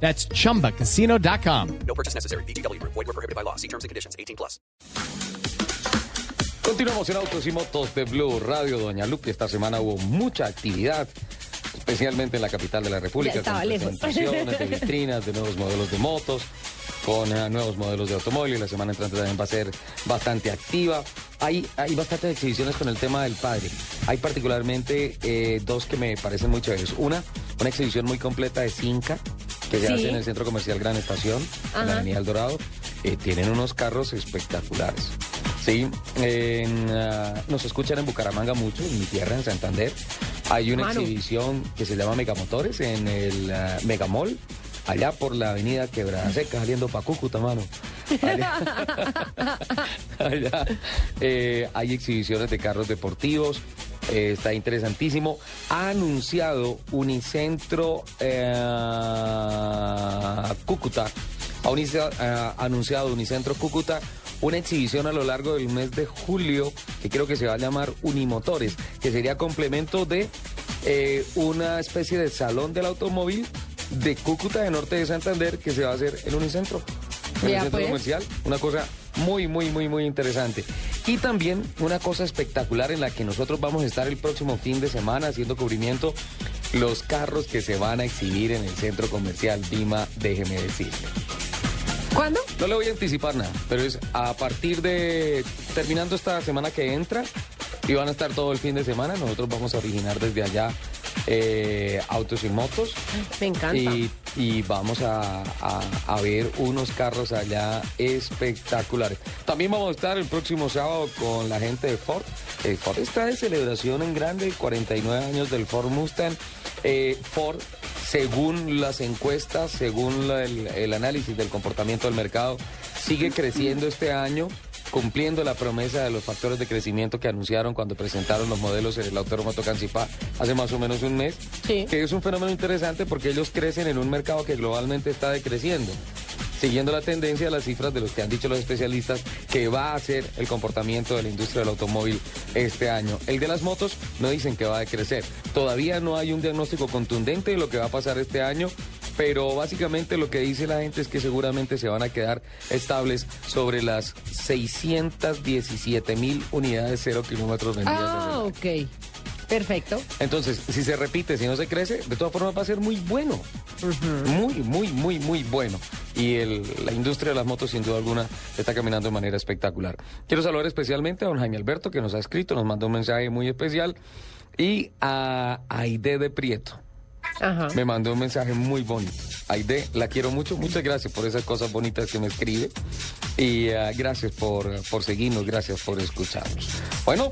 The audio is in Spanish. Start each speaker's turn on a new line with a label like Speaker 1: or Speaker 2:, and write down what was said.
Speaker 1: That's chumbacasino.com.
Speaker 2: No purchase necessary. BGW. Void were prohibited by law. See terms and conditions. 18 plus.
Speaker 3: Continuamos en Autos y Motos de Blue Radio. Doña Lupe, esta semana hubo mucha actividad, especialmente en la capital de la República,
Speaker 4: Ya estaba
Speaker 3: con
Speaker 4: lejos.
Speaker 3: presentaciones de vitrinas, de nuevos modelos de motos, con eh, nuevos modelos de automóviles. La semana entrante también va a ser bastante activa. Hay, hay bastantes exhibiciones con el tema del padre. Hay particularmente eh, dos que me parecen muy chéveres. Una, una exhibición muy completa de Cinca, que se
Speaker 4: Sí.
Speaker 3: hace en el Centro Comercial Gran Estación, en la. Avenida El Dorado. Eh, tienen unos carros espectaculares. Sí, en, ah, nos escuchan en Bucaramanga mucho, en mi tierra, en Santander. Hay una exhibición que se llama Megamotores en el ah, Megamall, allá por la avenida Quebrada Seca, saliendo para Cúcuta, mano. Allá, allá, eh, hay exhibiciones de carros deportivos. Eh, está interesantísimo. Ha anunciado Unicentro eh, Cúcuta ha unicia- ha anunciado Unicentro Cúcuta una exhibición a lo largo del mes de julio que creo que se va a llamar Unimotores, que sería complemento de eh, una especie de salón del automóvil de Cúcuta de Norte de Santander que se va a hacer en Unicentro, en el centro
Speaker 4: pues.
Speaker 3: comercial. Una cosa muy, muy, muy, muy interesante. Y también una cosa espectacular en la que nosotros vamos a estar el próximo fin de semana haciendo cubrimiento los carros que se van a exhibir en el centro comercial Dima, déjeme decirle.
Speaker 4: ¿Cuándo?
Speaker 3: No le voy a anticipar nada, pero es a partir de terminando esta semana que entra y van a estar todo el fin de semana. Nosotros vamos a originar desde allá eh, autos y motos
Speaker 4: Me encanta.
Speaker 3: y, y vamos a, a- a ver unos carros allá espectaculares. También vamos a estar el próximo sábado con la gente de Ford. Eh, Ford está de celebración en grande, 49 años del Ford Mustang. Eh, Ford, según las encuestas, según la- el, el análisis del comportamiento del mercado, sigue creciendo este año cumpliendo la promesa de los factores de crecimiento que anunciaron cuando presentaron los modelos en el Autódromo Tocancipá hace más o menos un mes,
Speaker 4: Sí.
Speaker 3: que es un fenómeno interesante porque ellos crecen en un mercado que globalmente está decreciendo. Siguiendo la tendencia, las cifras de los que han dicho los especialistas que va a ser el comportamiento de la industria del automóvil este año. El de las motos no dicen que va a decrecer. Todavía no hay un diagnóstico contundente de lo que va a pasar este año, pero básicamente lo que dice la gente es que seguramente se van a quedar estables sobre las 617 mil unidades cero kilómetros vendidas.
Speaker 4: Ah, ok. Perfecto.
Speaker 3: Entonces, si se repite, si no se crece, de todas formas va a ser muy bueno. Muy, muy, muy, muy bueno. Y el- la industria de las motos, sin duda alguna, está caminando de manera espectacular. Quiero saludar especialmente a don Jaime Alberto, que nos ha escrito, nos mandó un mensaje muy especial. Y a Aide de Prieto. Me mandó un mensaje muy bonito. Aide, la quiero mucho. Muchas gracias por esas cosas bonitas que me escribe. Y ah, gracias por, por seguirnos, gracias por escucharnos. Bueno.